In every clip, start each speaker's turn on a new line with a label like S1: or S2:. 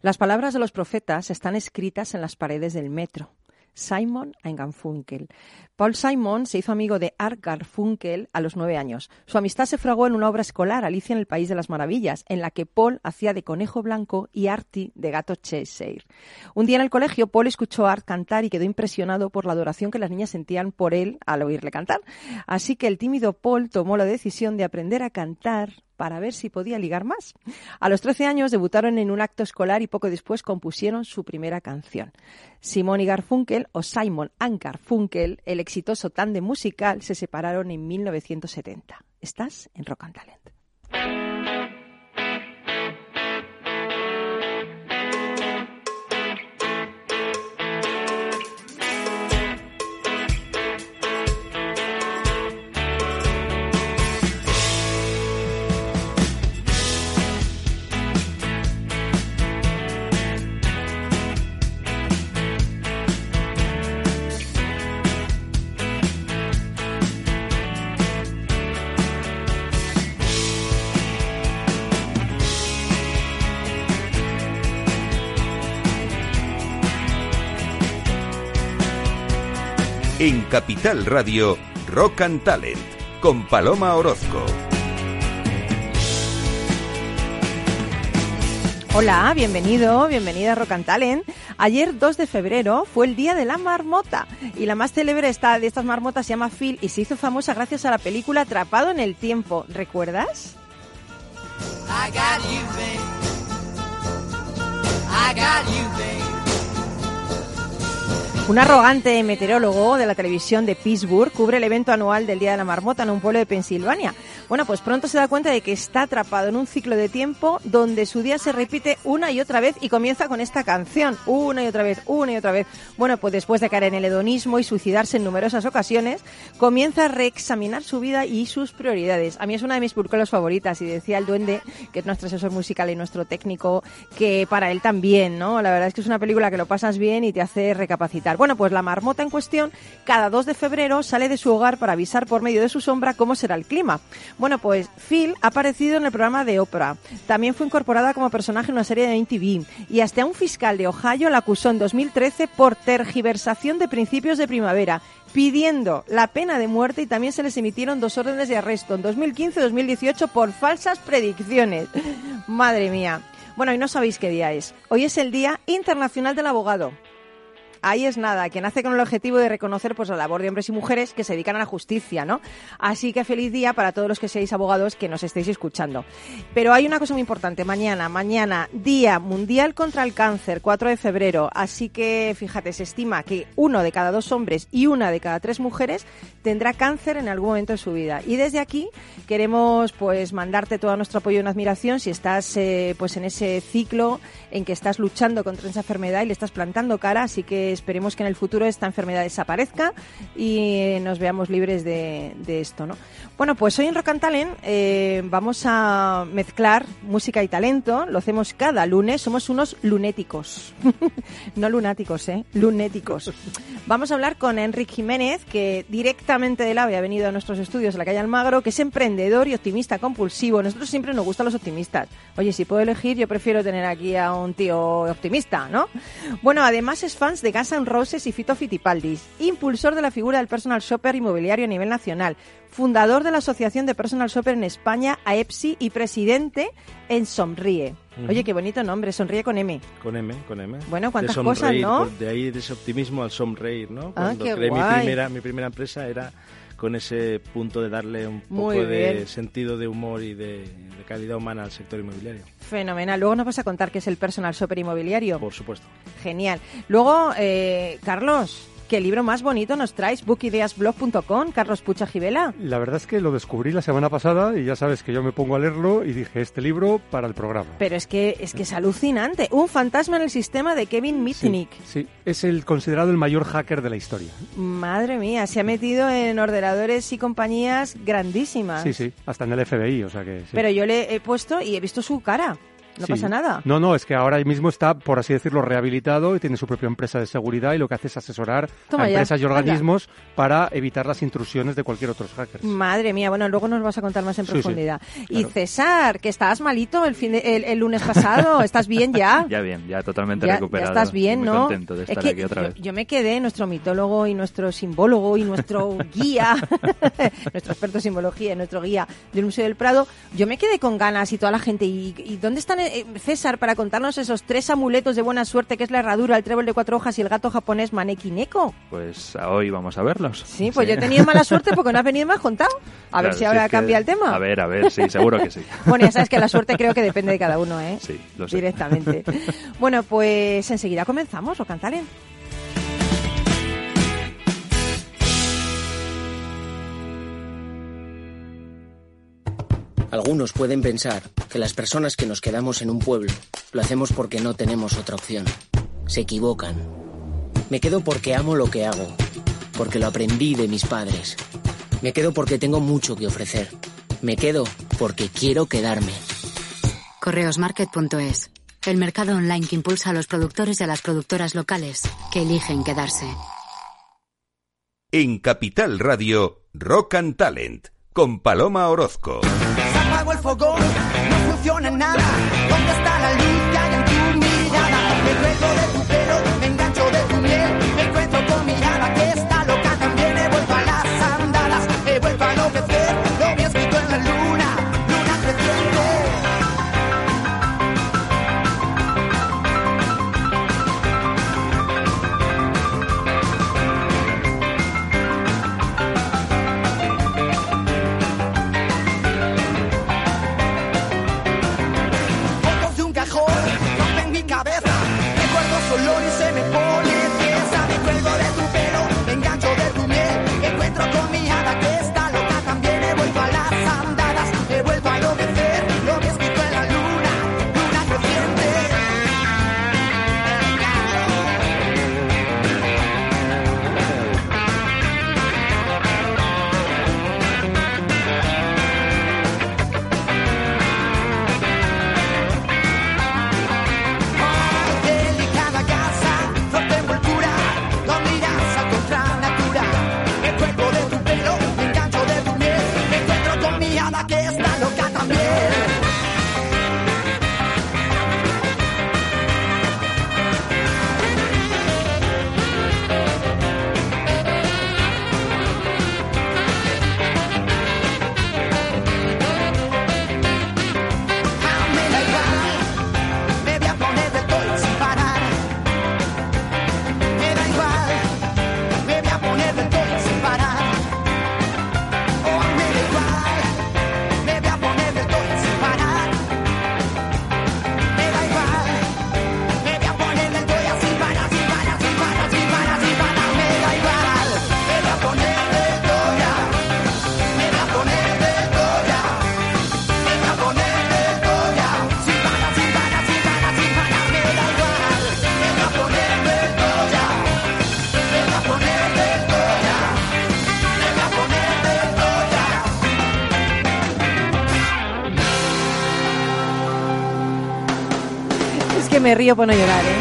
S1: Las palabras de los profetas están escritas en las paredes del metro. Simon Garfunkel. Paul Simon se hizo amigo de Art Garfunkel a los nueve años. Su amistad se fragó en una obra escolar, Alicia en el País de las Maravillas, en la que Paul hacía de conejo blanco y Artie de gato Cheshire. Un día en el colegio, Paul escuchó a Art cantar y quedó impresionado por la adoración que las niñas sentían por él al oírle cantar. Así que el tímido Paul tomó la decisión de aprender a cantar para ver si podía ligar más. A los 13 años debutaron en un acto escolar y poco después compusieron su primera canción. Simon y Garfunkel, o Simon and Garfunkel, el exitoso tándem musical, se separaron en 1970. Estás en Rock and Talent.
S2: Capital Radio, Rock and Talent, con Paloma Orozco.
S1: Hola, bienvenido, bienvenida a Rock and Talent. Ayer, 2 de febrero, fue el día de la marmota. Y la más célebre esta, de estas marmotas se llama Phil y se hizo famosa gracias a la película Atrapado en el Tiempo. ¿Recuerdas? I got you, I got you, un arrogante meteorólogo de la televisión de Pittsburgh cubre el evento anual del Día de la Marmota en un pueblo de Pensilvania. Bueno, pues pronto se da cuenta de que está atrapado en un ciclo de tiempo donde su día se repite una y otra vez y comienza con esta canción, una y otra vez, una y otra vez. Bueno, pues después de caer en el hedonismo y suicidarse en numerosas ocasiones, comienza a reexaminar su vida y sus prioridades. A mí es una de mis películas favoritas y decía el duende, que es nuestro asesor musical y nuestro técnico, que para él también, ¿no? La verdad es que es una película que lo pasas bien y te hace recapacitar. Bueno, pues la marmota en cuestión cada 2 de febrero sale de su hogar para avisar por medio de su sombra cómo será el clima. Bueno, pues Phil ha aparecido en el programa de Oprah. También fue incorporada como personaje en una serie de MTV. Y hasta un fiscal de Ohio la acusó en 2013 por tergiversación de principios de primavera pidiendo la pena de muerte y también se les emitieron dos órdenes de arresto en 2015 y 2018 por falsas predicciones. Madre mía. Bueno, y no sabéis qué día es. Hoy es el Día Internacional del Abogado ahí es nada, que nace con el objetivo de reconocer pues la labor de hombres y mujeres que se dedican a la justicia, ¿no? Así que feliz día para todos los que seáis abogados que nos estéis escuchando. Pero hay una cosa muy importante, mañana, mañana, Día Mundial contra el Cáncer, 4 de febrero, así que fíjate, se estima que uno de cada dos hombres y una de cada tres mujeres tendrá cáncer en algún momento de su vida. Y desde aquí queremos pues mandarte todo nuestro apoyo y admiración si estás eh, pues en ese ciclo en que estás luchando contra esa enfermedad y le estás plantando cara, así que esperemos que en el futuro esta enfermedad desaparezca y nos veamos libres de, esto, ¿no? Bueno, pues hoy en Rock and Talent eh, vamos a mezclar música y talento. Lo hacemos cada lunes. Somos unos lunéticos. no lunáticos, ¿eh? Lunéticos. Vamos a hablar con Enrique Jiménez, que directamente del AVE ha venido a nuestros estudios en la calle Almagro, que es emprendedor y optimista compulsivo. Nosotros siempre nos gustan los optimistas. Oye, si puedo elegir, yo prefiero tener aquí a un tío optimista, ¿no? Bueno, además es fans de N' Roses y Fito Fitipaldis, impulsor de la figura del personal shopper inmobiliario a nivel nacional, fundador de la Asociación de Personal Shopper en España, AEPSI, y presidente en Sonríe. Oye, qué bonito nombre, Sonríe con M.
S3: Con M, con M.
S1: Bueno, cuántas cosas, ¿no?
S3: De ahí de ese optimismo al sonreír, ¿no?
S1: Ah,
S3: Cuando
S1: qué
S3: creé
S1: guay.
S3: mi primera, mi primera empresa era con ese punto de darle un poco de sentido de humor y de, de calidad humana al sector inmobiliario.
S1: Fenomenal. Luego nos vas a contar qué es el personal shopper inmobiliario.
S3: Por supuesto.
S1: Genial. Luego, eh, Carlos, ¿qué libro más bonito nos traes? bookideasblog.com, Carlos Pucha Gibela.
S4: La verdad es que lo descubrí la semana pasada y ya sabes que yo me pongo a leerlo y dije, este libro para el programa.
S1: Pero es que es que es alucinante. Un fantasma en el sistema de Kevin Mitnick.
S4: Sí, es el considerado el mayor hacker de la historia.
S1: Madre mía, se ha metido en ordenadores y compañías grandísimas.
S4: Sí, sí, hasta en el FBI, o sea que sí.
S1: Pero yo le he puesto y he visto su cara. No
S4: Sí.
S1: pasa nada.
S4: No, no, es que ahora mismo está, por así decirlo, rehabilitado y tiene su propia empresa de seguridad y lo que hace es asesorar
S1: Toma
S4: a
S1: ya,
S4: empresas y organismos para evitar las intrusiones de cualquier otro hacker.
S1: Madre mía, bueno, luego nos vas a contar más en
S4: Sí, sí,
S1: profundidad. Y. César, que estabas malito el, fin de- el, el lunes pasado, ¿estás bien ya?
S3: Ya bien, ya totalmente
S1: Ya-
S3: recuperado.
S1: Ya estás bien,
S3: Muy
S1: ¿no?
S3: contento de
S1: Es que
S3: aquí otra
S1: yo,
S3: vez.
S1: yo me quedé, nuestro mitólogo y nuestro simbólogo y nuestro guía, nuestro experto en simbología y nuestro guía del Museo del Prado, yo me quedé con ganas y toda la gente. ¿Y, y dónde están eh, César para contarnos esos tres amuletos de buena suerte que es la herradura, el trébol de cuatro hojas y el gato japonés Maneki Neko?
S3: Pues hoy vamos a verlos.
S1: Sí, pues yo he tenido mala suerte porque no has venido has contado. A ver si ahora
S3: que-
S1: cambia el tema.
S3: A ver, a ver, sí, seguro que sí.
S1: Bueno, ya sabes que la suerte creo que depende de cada uno, ¿eh?
S3: Sí, lo sé.
S1: Directamente. bueno, pues enseguida comenzamos, o cantaren.
S5: Algunos pueden pensar que las personas que nos quedamos en un pueblo lo hacemos porque no tenemos otra opción. Se equivocan. Me quedo porque amo lo que hago, porque lo aprendí de mis padres. Me quedo porque tengo mucho que ofrecer. Me quedo porque quiero quedarme.
S6: Correosmarket.es. El mercado online que impulsa a los productores y a las productoras locales que eligen quedarse.
S2: En Capital Radio, Rock and Talent, con Paloma Orozco.
S7: Se apagó el fogón, no funciona nada. ¿Dónde está la luz me
S1: río por no llorar, ¿eh?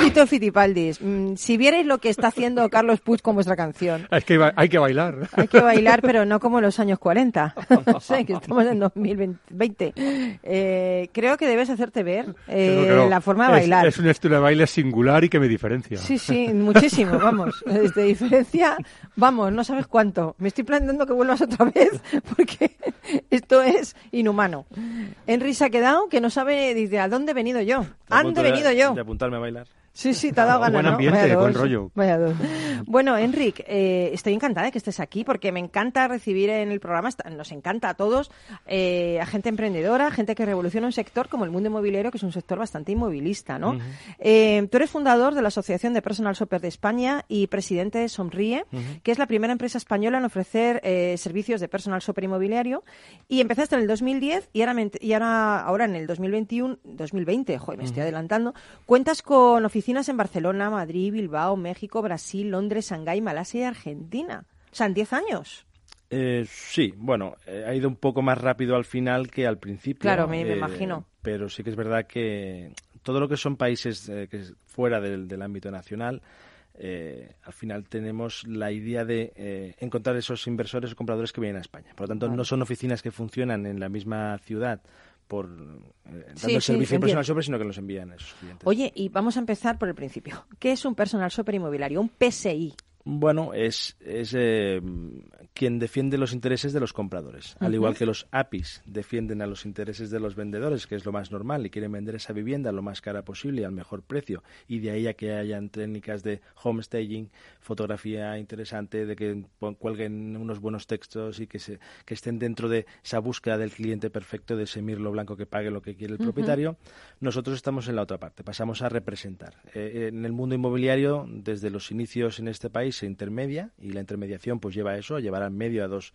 S1: Fito Fitipaldis, mm, si vierais lo que está haciendo Carlos Puig con vuestra canción,
S4: Es que hay que bailar.
S1: hay que bailar, pero no como en los años 40. No sé, que estamos en 2020. Eh, creo que debes hacerte ver eh,
S4: no.
S1: la forma de
S4: Es-
S1: bailar.
S4: Es, un estilo de baile singular y que me diferencia.
S1: Sí, sí, muchísimo, vamos. De diferencia, vamos, no sabes cuánto. Me estoy planteando que vuelvas otra vez porque esto es inhumano. Henry se ha quedado que no sabe, dice, ¿a dónde he venido yo?
S3: A
S1: ¿Ande
S3: punto
S1: he venido yo?
S3: De apuntarme a bailar.
S1: Sí, sí, te ha dado
S4: Buen
S1: ganas, ¿no?
S4: ambiente,
S1: Vaya
S4: buen rollo.
S1: Vaya dos. Bueno, Enric, eh, estoy encantada de que estés aquí porque me encanta recibir en el programa, nos encanta a todos, eh, a gente emprendedora, gente que revoluciona un sector como el mundo inmobiliario, que es un sector bastante inmovilista, ¿no? Eh, tú eres fundador de la Asociación de Personal Shopper de España y presidente de Sonríe, que es la primera empresa española en ofrecer eh, servicios de personal shopper inmobiliario. Y empezaste en el 2010 y ahora, y ahora, ahora en el 2021, 2020, joder, me estoy adelantando, cuentas con oficinas en Barcelona, Madrid, Bilbao, México, Brasil, Londres, Shanghái, Malasia y Argentina. O sea, en 10 años.
S3: Eh, sí, bueno, eh, ha ido un poco más rápido al final que al principio.
S1: Claro, me- me
S3: eh,
S1: imagino.
S3: pero sí que es verdad que todo lo que son países eh, que fuera del, del ámbito nacional, eh, al final tenemos la idea de eh, encontrar esos inversores o compradores que vienen a España. Por lo tanto, no son oficinas que funcionan en la misma ciudad por eh, dando
S1: Sí,
S3: el
S1: sí,
S3: servicio de
S1: entiendo.
S3: personal shopper, sino que los envían a esos clientes.
S1: Oye, y vamos a empezar por el principio. ¿Qué es un personal shopper inmobiliario? Un PSI.
S3: Bueno, es, es eh, quien defiende los intereses de los compradores. Al igual que los APIs defienden a los intereses de los vendedores, que es lo más normal, y quieren vender esa vivienda lo más cara posible y al mejor precio. Y de ahí a que hayan técnicas de homestaging, fotografía interesante, de que cuelguen unos buenos textos y que, se, que estén dentro de esa búsqueda del cliente perfecto, de ese mirlo blanco que pague lo que quiere el propietario. Nosotros estamos en la otra parte, pasamos a representar. Eh, en el mundo inmobiliario, desde los inicios en este país, se intermedia y la intermediación pues lleva a eso, a llevar al medio a dos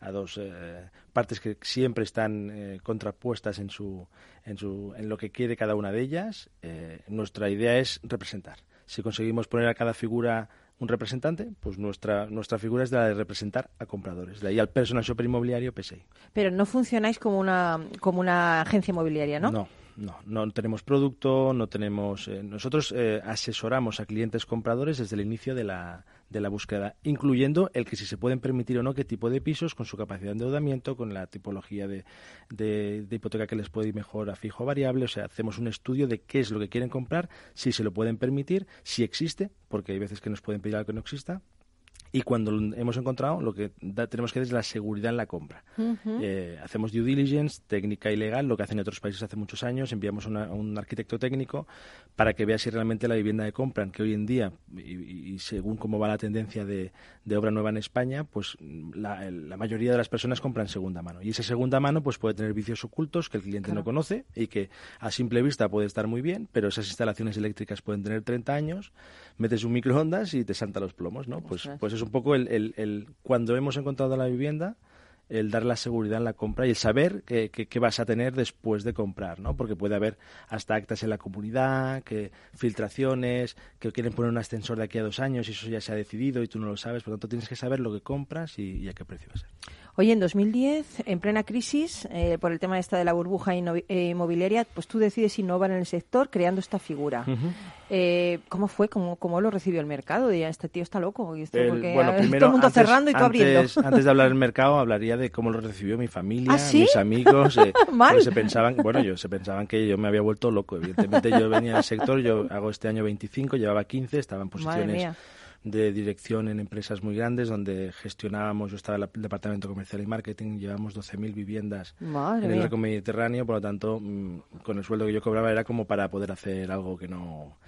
S3: a dos eh, partes que siempre están eh, contrapuestas en su, en su en lo que quiere cada una de ellas. Eh, nuestra idea es representar. Si conseguimos poner a cada figura un representante, pues nuestra nuestra figura es la de representar a compradores. De ahí al personal shopper inmobiliario PSI.
S1: Pero no funcionáis como una, como una agencia inmobiliaria, ¿no?
S3: No, no, no tenemos producto, no tenemos. eh, nosotros eh, asesoramos a clientes compradores desde el inicio de la, de la búsqueda, incluyendo el que si se pueden permitir o no qué tipo de pisos, con su capacidad de endeudamiento, con la tipología de, de- de hipoteca que les puede ir mejor a fijo o variable. O sea, hacemos un estudio de qué es lo que quieren comprar, si se lo pueden permitir, si existe, porque hay veces que nos pueden pedir algo que no exista. Y cuando lo hemos encontrado, lo que da- tenemos que dar es la seguridad en la compra. Eh, hacemos due diligence, técnica y legal, lo que hacen en otros países hace muchos años. Enviamos una- a un arquitecto técnico para que vea si realmente la vivienda que compran, que hoy en día, y, según cómo va la tendencia de, de obra nueva en España, pues la, mayoría de las personas compran segunda mano. Y esa segunda mano pues puede tener vicios ocultos que el cliente no conoce y que a simple vista puede estar muy bien, pero esas instalaciones eléctricas pueden tener 30 años, metes un microondas y te salta los plomos, ¿no? Pues, pues es un poco el- el- cuando hemos encontrado la vivienda, el dar la seguridad en la compra y el saber qué, qué- qué vas a tener después de comprar, ¿no? Porque puede haber hasta actas en la comunidad, que filtraciones, que quieren poner un ascensor de aquí a dos años y eso ya se ha decidido y tú no lo sabes, por lo tanto tienes que saber lo que compras y, y a qué precio va a ser.
S1: Oye, en 2010, en plena crisis, eh, por el tema esta de la burbuja eh, inmobiliaria, pues tú decides innovar en el sector creando esta figura. Eh, ¿Cómo fue? ¿Cómo, ¿Cómo lo recibió el mercado? De, este tío está loco. y esto
S3: El-
S1: porque
S3: bueno, primero,
S1: todo el mundo
S3: antes-
S1: cerrando y tú abriendo.
S3: antes- Antes de hablar del mercado, hablaría de cómo lo recibió mi familia,
S1: ¿Ah, sí?
S3: mis amigos. eh,
S1: Mal.
S3: se pensaban, bueno, yo se pensaban que yo me había vuelto loco. Evidentemente, yo venía del sector, yo hago este año 25, llevaba 15, estaba en posiciones de dirección en empresas muy grandes donde gestionábamos, yo estaba en el departamento comercial y marketing, llevamos 12.000 viviendas
S1: Madre
S3: en el arco mediterráneo, por lo tanto, mm, con el sueldo que yo cobraba era como para poder hacer algo que no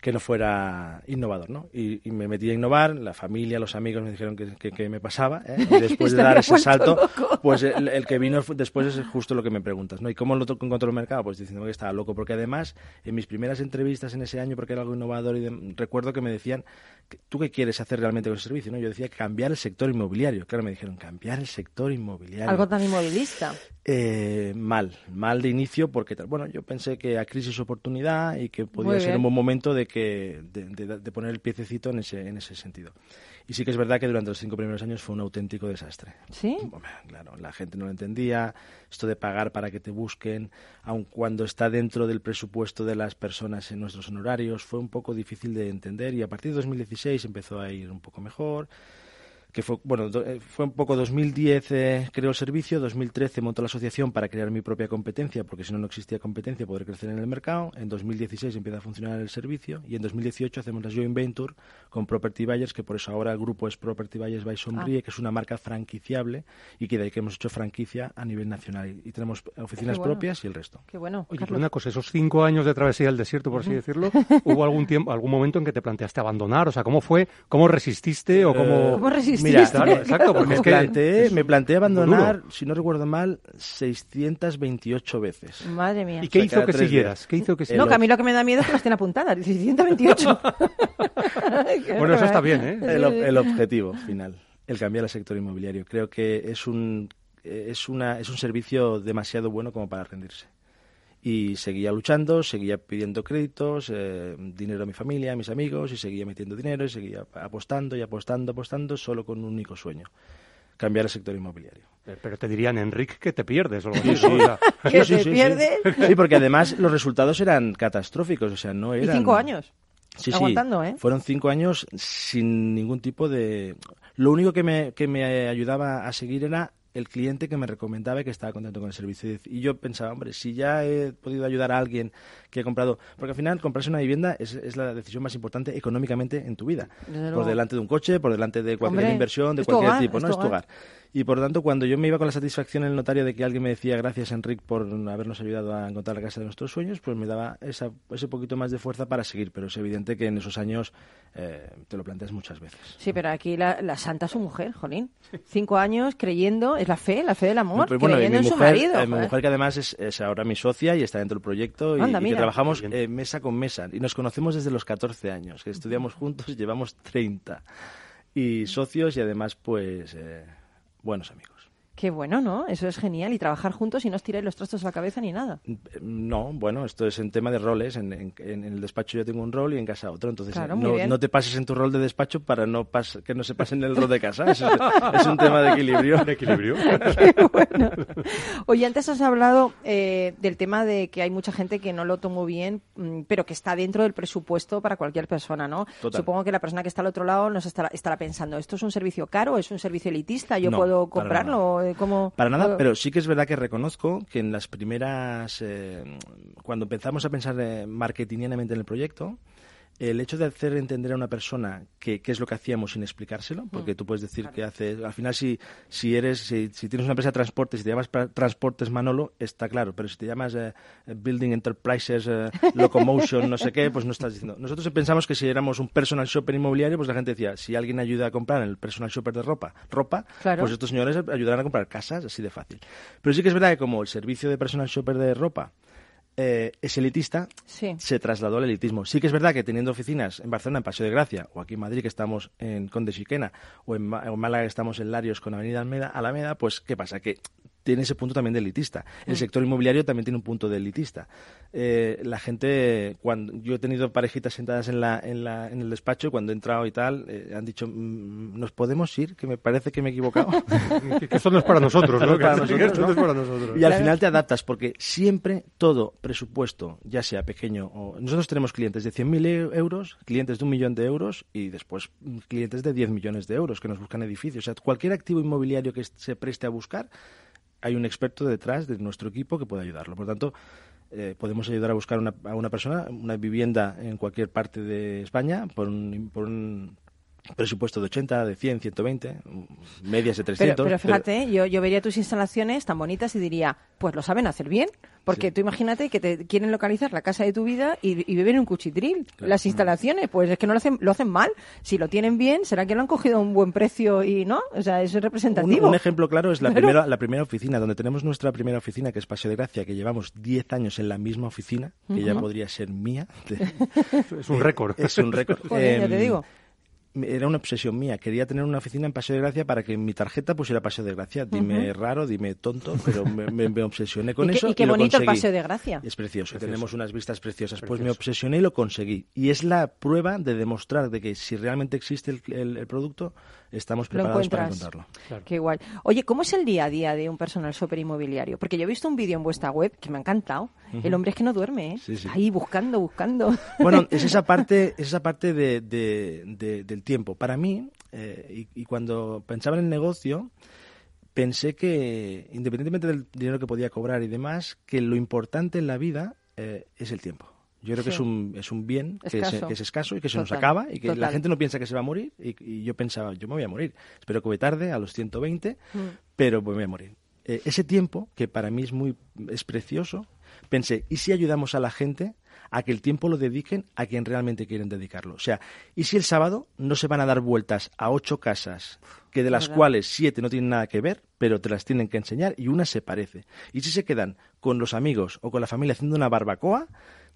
S3: que no fuera innovador, ¿no? Y, y me metí a innovar, la familia, los amigos me dijeron que, que- que me pasaba, ¿eh? Y después de dar ese salto,
S1: loco.
S3: pues el, el que vino después es justo lo que me preguntas, ¿no? ¿Y cómo lo encontró el mercado? Pues diciendo que estaba loco, porque además, en mis primeras entrevistas en ese año, porque era algo innovador, y de- recuerdo que me decían, ¿tú qué quieres hacer realmente con el servicio? ¿no? Yo decía, cambiar el sector inmobiliario. Claro, me dijeron, cambiar el sector inmobiliario.
S1: Algo tan inmovilista.
S3: Eh, mal, mal de inicio porque. Bueno, yo pensé que a crisis oportunidad y que podía ser un buen momento de que de, de- de poner el piececito en ese en ese sentido. Y sí que es verdad que durante los cinco primeros años fue un auténtico desastre.
S1: ¿Sí?
S3: Claro, la gente no lo entendía, esto de pagar para que te busquen, aun cuando está dentro del presupuesto de las personas en nuestros honorarios, fue un poco difícil de entender y a partir de 2016 empezó a ir un poco mejor que fue, bueno, do- eh, fue un poco 2010 eh, creó el servicio, 2013 montó la asociación para crear mi propia competencia, porque si no, no existía competencia, poder crecer en el mercado. En 2016 empieza a funcionar el servicio y en 2018 hacemos la joint venture con Property Buyers, que por eso ahora el grupo es Property Buyers by Sombrie, que es una marca franquiciable y que de ahí que hemos hecho franquicia a nivel nacional. Y, tenemos oficinas
S1: bueno.
S3: propias y el resto.
S1: Qué bueno.
S4: Oye, pero una cosa, esos cinco años de travesía del desierto, por así decirlo, ¿hubo algún tiempo, algún momento en que te planteaste abandonar? O sea, ¿cómo fue? ¿Cómo resististe o cómo...?
S1: ¿Cómo resististe?
S3: Mira,
S4: Claro, exacto, porque
S3: me,
S4: es que
S3: planteé,
S4: es
S3: me planteé abandonar,
S4: duro.
S3: si no recuerdo mal, 628 veces.
S1: Madre mía.
S4: ¿Y qué
S3: O sea,
S4: hizo que siguieras?
S3: días.
S4: ¿Qué hizo que
S3: El
S1: No, que a mí lo que me da miedo es que las estén apuntadas. 128.
S4: Bueno, eso está bien, ¿eh?
S3: El, el objetivo final, el cambiar el sector inmobiliario. Creo que es un, eh, es, una, es un servicio demasiado bueno como para rendirse. Y seguía luchando, seguía pidiendo créditos, eh, dinero a mi familia, a mis amigos, y seguía metiendo dinero, y seguía apostando y apostando, apostando, solo con un único sueño. cambiar el sector inmobiliario.
S4: Pero te dirían, Enrique, que te pierdes. o algo
S3: Sí,
S4: así,
S3: sí.
S1: ¿Que
S3: sí,
S1: te
S3: sí,
S1: pierdes?
S3: Sí. Sí, porque además los resultados eran catastróficos, o sea, no
S1: Y
S3: eran...
S1: cinco años.
S3: Sí, sí.
S1: Aguantando, ¿eh?
S3: Fueron cinco años sin ningún tipo de... Lo único que me, que me ayudaba a seguir era el cliente que me recomendaba y que estaba contento con el servicio. Y yo pensaba, hombre, si ya he podido ayudar a alguien que ha comprado... Porque al final comprarse una vivienda es, es la decisión más importante económicamente en tu vida. Por delante de un coche, por delante de cualquier
S1: Hombre,
S3: inversión, de cualquier
S1: hogar,
S3: tipo.
S1: es
S3: no es tu
S1: hogar.
S3: Y por lo tanto, cuando yo me iba con la satisfacción en el notario de que alguien me decía gracias, Enrique, por habernos ayudado a encontrar la casa de nuestros sueños, pues me daba esa, ese poquito más de fuerza para seguir. Pero es evidente que en esos años eh, te lo planteas muchas veces.
S1: Sí, pero aquí la, la santa es su mujer, Jolín. Cinco años creyendo, es la fe, la fe del amor,
S3: Pero bueno, y
S1: creyendo
S3: mi
S1: en su
S3: mujer,
S1: marido.
S3: eh, mi mujer que además es, es ahora mi socia y está dentro del proyecto y,
S1: Anda,
S3: y que trabajamos eh, mesa con mesa. Y nos conocemos desde los 14 años, que estudiamos juntos, llevamos 30. Y socios y además, pues, eh, buenos amigos.
S1: Qué bueno, ¿no? Eso es genial. Y trabajar juntos y no os tiráis los trastos a la cabeza ni nada.
S3: No, bueno, esto es en tema de roles. En, en- en el despacho yo tengo un rol y en casa otro. Entonces,
S1: Claro,
S3: eh,
S1: muy
S3: no,
S1: bien.
S3: no te pases en tu rol de despacho para no pas- que no se pasen en el rol de casa. Eso es, es un tema de equilibrio.
S4: ¿De equilibrio?
S1: Qué bueno. Oye, antes has hablado eh, del tema de que hay mucha gente que no lo tomó bien, mm, pero que está dentro del presupuesto para cualquier persona, ¿no?
S3: Total.
S1: Supongo que la persona que está al otro lado nos estará, estará pensando, ¿esto es un servicio caro? ¿Es un servicio elitista? ¿Yo
S3: No,
S1: puedo
S3: para
S1: comprarlo? ¿Cómo-
S3: Para nada, pero sí que es verdad que reconozco que en las primeras, eh, cuando empezamos a pensar eh, marketingianamente en el proyecto, el hecho de hacer entender a una persona qué qué es lo que hacíamos sin explicárselo, porque tú puedes decir que haces, al final si, si eres, si, si tienes una empresa de transportes y te llamas Transportes Manolo, está claro, pero si te llamas eh, Building Enterprises, eh, Locomotion, no sé qué, pues no estás diciendo. Nosotros pensamos que si éramos un personal shopper inmobiliario, pues la gente decía, si alguien ayuda a comprar en el personal shopper de ropa, ropa,
S1: Claro.
S3: pues estos señores ayudarán a comprar casas, así de fácil. Pero sí que es verdad que como el servicio de personal shopper de ropa eh, es elitista,
S1: Sí.
S3: se trasladó al elitismo. Sí que es verdad que teniendo oficinas en Barcelona, en Paseo de Gracia, o aquí en Madrid, que estamos en Conde Siquena, o en, Ma- o en Málaga, que estamos en Larios con Avenida Almeda, Alameda, pues ¿qué pasa? Que tiene ese punto también de elitista. El sector inmobiliario también tiene un punto de elitista. Eh, la gente, cuando yo he tenido parejitas sentadas en, la, en, la, en el despacho, y cuando he entrado y tal, eh, han dicho, "Mm, ¿nos podemos ir? Que me parece que me he equivocado.
S4: que esto no es para nosotros, ¿no?
S3: Para nosotros,
S4: no para nosotros.
S3: Y al final te adaptas porque siempre todo presupuesto, ya sea pequeño o... Nosotros tenemos clientes de 100.000 e- euros, clientes de un millón de euros y después mm, clientes de 10 millones de euros que nos buscan edificios. O sea, cualquier activo inmobiliario que se preste a buscar, hay un experto detrás de nuestro equipo que puede ayudarlo. Por lo tanto, eh, podemos ayudar a buscar una, a una persona una vivienda en cualquier parte de España por un, por un presupuesto de 80, de 100, 120, mm, medias de 300.
S1: Pero, pero fíjate, yo, yo vería tus instalaciones tan bonitas y diría, pues lo saben hacer bien. Porque
S3: Sí.
S1: tú imagínate que te quieren localizar la casa de tu vida y, y viven en un cuchitril.
S3: Claro.
S1: Las instalaciones, pues es que no lo hacen, lo hacen mal. Si lo tienen bien, será que lo han cogido a un buen precio y no. O sea, eso es representativo.
S3: un ejemplo claro es la,
S1: Claro.
S3: primera, la primera oficina, donde tenemos nuestra primera oficina, que es Paseo de Gracia, que llevamos 10 años en la misma oficina, que ya podría ser mía.
S4: Es un récord.
S3: es un récord.
S1: Joder, ya te
S3: Em,
S1: digo.
S3: Era una obsesión mía. Quería tener una oficina en Paseo de Gracia para que en mi tarjeta pusiera Paseo de Gracia. Dime raro, dime tonto, pero me, me- me obsesioné con
S1: y, qué-
S3: eso.
S1: y qué bonito el paseo de gracia.
S3: Es precioso,
S4: Precioso.
S3: tenemos unas vistas preciosas. Pues me obsesioné y lo conseguí. Y es la prueba de demostrar de que si realmente existe el, el- el producto, estamos preparados para encontrarlo.
S4: Claro.
S1: Qué guay. Oye, ¿cómo es el día a día de un personal shopper inmobiliario? Porque yo he visto un vídeo en vuestra web que me ha encantado. El hombre es que no duerme, ¿eh?
S3: Sí, sí.
S1: Ahí buscando, buscando.
S3: Bueno, es esa parte, es esa parte de, de- de- del tiempo. Para mí, eh, y, y cuando pensaba en el negocio, pensé que, independientemente del dinero que podía cobrar y demás, que lo importante en la vida eh, es el tiempo. Yo creo que es un, es un bien que es,
S1: Escaso.
S3: que es escaso y que se nos acaba y que la gente no piensa que se va a morir y, y yo pensaba, yo me voy a morir. Espero que voy tarde, a los 120,
S1: Mm.
S3: pero me voy a morir. Eh, ese tiempo, que para mí es muy es precioso, pensé, ¿y si ayudamos a la gente a que el tiempo lo dediquen a quien realmente quieren dedicarlo? O sea, ¿y si el sábado no se van a dar vueltas a ocho casas, que de las
S1: Verdad.
S3: cuales siete no tienen nada que ver, pero te las tienen que enseñar y una se parece? ¿Y si se quedan con los amigos o con la familia haciendo una barbacoa,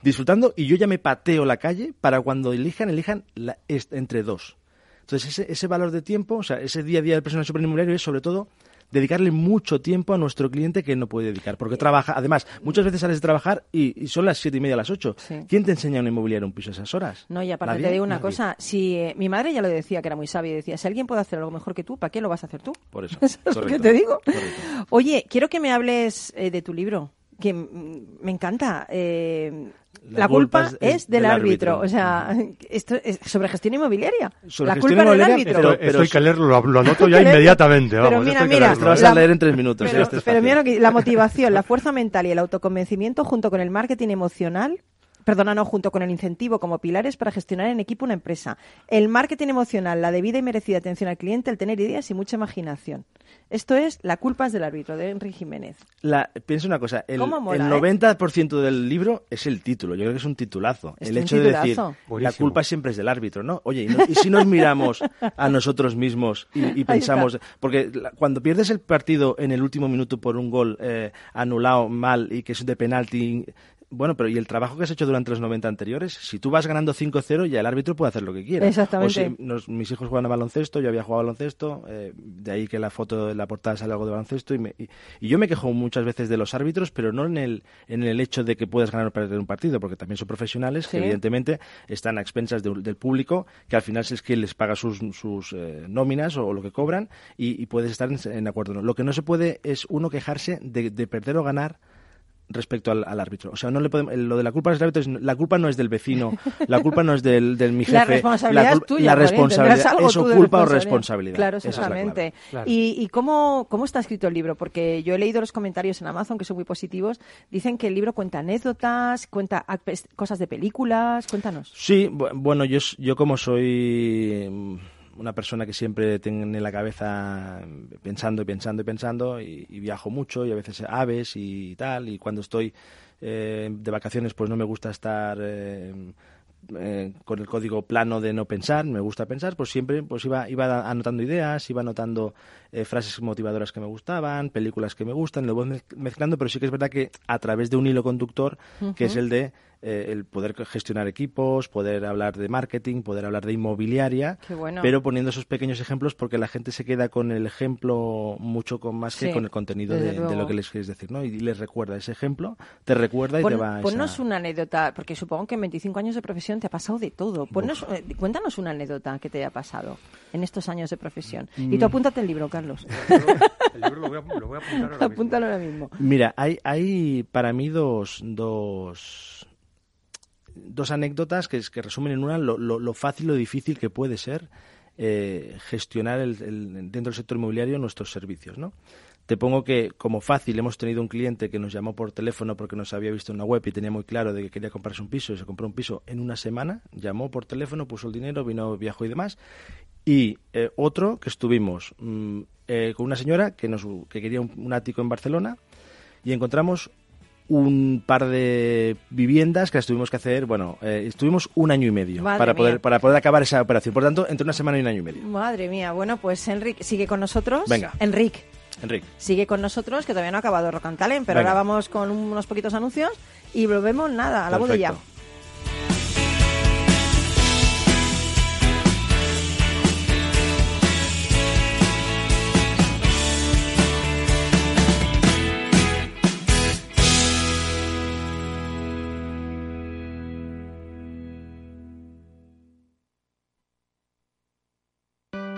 S3: disfrutando y yo ya me pateo la calle para cuando elijan, elijan la- entre dos? Entonces, ese, ese valor de tiempo, o sea, ese día a día del personal superinmobiliario es sobre todo dedicarle mucho tiempo a nuestro cliente que no puede dedicar, porque trabaja, además, muchas veces sales de trabajar y, y son las siete y media, las ocho.
S1: Sí.
S3: ¿Quién te enseña a un inmobiliario un piso a esas horas?
S1: No, y aparte te digo una
S3: nadie.
S1: cosa, si eh, mi madre ya lo decía, que era muy sabia, y decía, si alguien puede hacer algo mejor que tú, ¿para qué lo vas a hacer tú?
S3: Por eso.
S1: Eso es lo que te digo.
S3: correcto.
S1: Oye, quiero que me hables eh, de tu libro, que me encanta. eh,
S3: La
S1: la culpa
S3: culpa
S1: es,
S3: es
S1: del,
S3: del
S1: árbitro.
S3: árbitro.
S1: O sea, esto es sobre gestión inmobiliaria.
S3: Sobre
S1: la culpa es del árbitro.
S3: pero-
S4: Esto, esto hay que leerlo, lo, lo anoto ya
S1: Pero
S4: inmediatamente. Vamos,
S1: mira,
S4: esto hay que
S1: mira,
S3: Te lo vas a leer en tres minutos.
S1: Pero, pero mira la motivación, la fuerza mental y el autoconvencimiento junto con el marketing emocional, perdona, no, junto con el incentivo como pilares para gestionar en equipo una empresa. El marketing emocional, la debida y merecida atención al cliente, el tener ideas y mucha imaginación. Esto es La culpa es del árbitro, de Henry Jiménez.
S3: La, piensa una cosa, el,
S1: ¿Cómo mola,
S3: el
S1: eh?
S3: 90% del libro es el título. Yo creo que es un titulazo.
S1: Es
S3: el
S1: un
S3: hecho de decir, la culpa siempre es del árbitro, ¿no? Oye, ¿y, no- y si nos miramos a nosotros mismos y, y pensamos... Porque la- cuando pierdes el partido en el último minuto por un gol eh, anulado mal y que es de penalti... Bueno, pero ¿y el trabajo que has hecho durante los 90 anteriores? Si tú vas ganando 5-0, ya el árbitro puede hacer lo que quiera.
S1: Exactamente.
S3: O si nos- mis hijos juegan a baloncesto, yo había jugado a baloncesto, eh, de ahí que la foto de la portada sale algo de baloncesto. Y, me- y- y yo me quejo muchas veces de los árbitros, pero no en el, en el hecho de que puedas ganar o perder un partido, porque también son profesionales
S1: Sí.
S3: que evidentemente están a expensas de- del público, que al final es quien les paga sus, sus eh, nóminas o, lo que cobran y, y puedes estar en, en acuerdo. Lo que no se puede es uno quejarse de, de perder o ganar respecto al, al árbitro. O sea, no le podemos, el- lo de la culpa del árbitro es, la culpa no es del vecino, la culpa no es del, del mi jefe.
S1: La responsabilidad es tuya.
S3: La responsabilidad
S1: algo
S3: culpa o responsabilidad.
S1: Claro,
S3: Esa es
S1: exactamente.
S4: Claro.
S1: ¿Y, y cómo, cómo está escrito el libro? Porque yo he leído los comentarios en Amazon, que son muy positivos. Dicen que el libro cuenta anécdotas, cuenta cosas de películas. Cuéntanos.
S3: Sí, bu- bueno, yo, yo como soy mm, una persona que siempre tiene la cabeza pensando y pensando y pensando y, y viajo mucho y a veces aves y tal y cuando estoy eh, de vacaciones pues no me gusta estar eh, eh, con el código plano de no pensar, me gusta pensar, pues siempre pues iba, iba anotando ideas, iba anotando eh, frases motivadoras que me gustaban, películas que me gustan, lo voy mez- mezclando, pero sí que es verdad que a través de un hilo conductor, que es el de eh, el poder gestionar equipos, poder hablar de marketing, poder hablar de inmobiliaria,
S1: Qué bueno.
S3: pero poniendo esos pequeños ejemplos porque la gente se queda con el ejemplo mucho con más
S1: Sí,
S3: que con el contenido de, lo que les quieres decir, ¿no? Y les recuerda ese ejemplo, te recuerda y
S1: Pon-
S3: te va a esa-
S1: ponnos una anécdota, porque supongo que en 25 años de profesión te ha pasado de todo. Ponnos, eh, cuéntanos una anécdota que te haya pasado en estos años de profesión. Y
S3: Mm.
S1: tú apúntate el libro, Carlos.
S4: El libro lo voy a, lo voy a apuntar ahora mismo.
S1: Apúntalo ahora mismo.
S3: Mira, hay, hay para mí dos, dos, dos anécdotas que, es- que resumen en una lo, lo, lo fácil o difícil que puede ser eh, gestionar el, el- dentro del sector inmobiliario nuestros servicios, ¿no? Te pongo que, como fácil, hemos tenido un cliente que nos llamó por teléfono porque nos había visto en una web y tenía muy claro de que quería comprarse un piso y se compró un piso en una semana, llamó por teléfono, puso el dinero, vino, viajó y demás. Y eh, otro que estuvimos mm, eh, con una señora que, nos, que quería un, un ático en Barcelona y encontramos un par de viviendas que las tuvimos que hacer, bueno, eh, estuvimos un año y medio
S1: Madre
S3: para poder, para poder acabar esa operación. Por tanto, entre una semana y un año y medio.
S1: Madre mía, bueno, pues Enrique sigue con nosotros.
S3: Venga.
S1: Enrique
S3: Enrique.
S1: sigue con nosotros, que todavía no ha acabado Rock and Talent, pero
S3: Venga.
S1: ahora vamos con unos poquitos anuncios y volvemos nada, a la voz de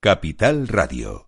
S2: Capital Radio.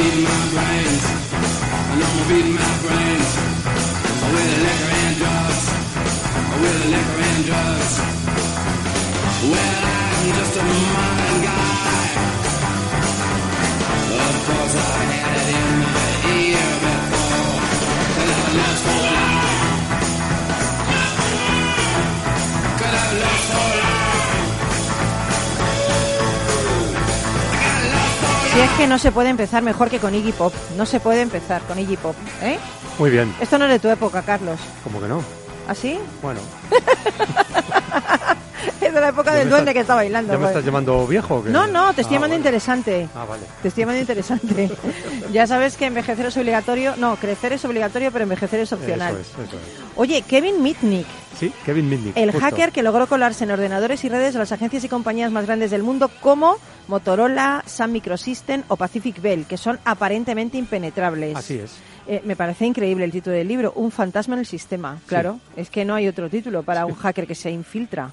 S8: Beating my brains. No more beating my brains. With the liquor and drugs. With the liquor and drugs. Well, I'm just a modern
S1: que no se puede empezar mejor que con Iggy Pop. No se puede empezar con Iggy Pop. ¿eh?
S4: Muy bien.
S1: Esto no es de tu época, Carlos.
S4: ¿Cómo que no?
S1: ¿Así?
S4: Bueno.
S1: es de la época
S4: ¿Ya
S1: del duende que está bailando.
S4: ¿Ya me estás llamando viejo?
S1: No, no, te estoy
S4: Ah,
S1: llamando
S4: vale.
S1: interesante.
S4: Ah, vale.
S1: Te estoy llamando interesante. ya sabes que envejecer es obligatorio. No, crecer es obligatorio, pero envejecer es opcional.
S4: Eso es, eso es.
S1: Oye, Kevin Mitnick,
S4: Sí, Kevin Mitnick.
S1: el
S4: justo.
S1: hacker que logró colarse en ordenadores y redes de las agencias y compañías más grandes del mundo como Motorola, Sun Microsystem o Pacific Bell, que son aparentemente impenetrables.
S4: Así es.
S1: Eh, me parece increíble el título del libro, Un fantasma en el sistema. Claro, es que no hay otro título para un hacker que se infiltra.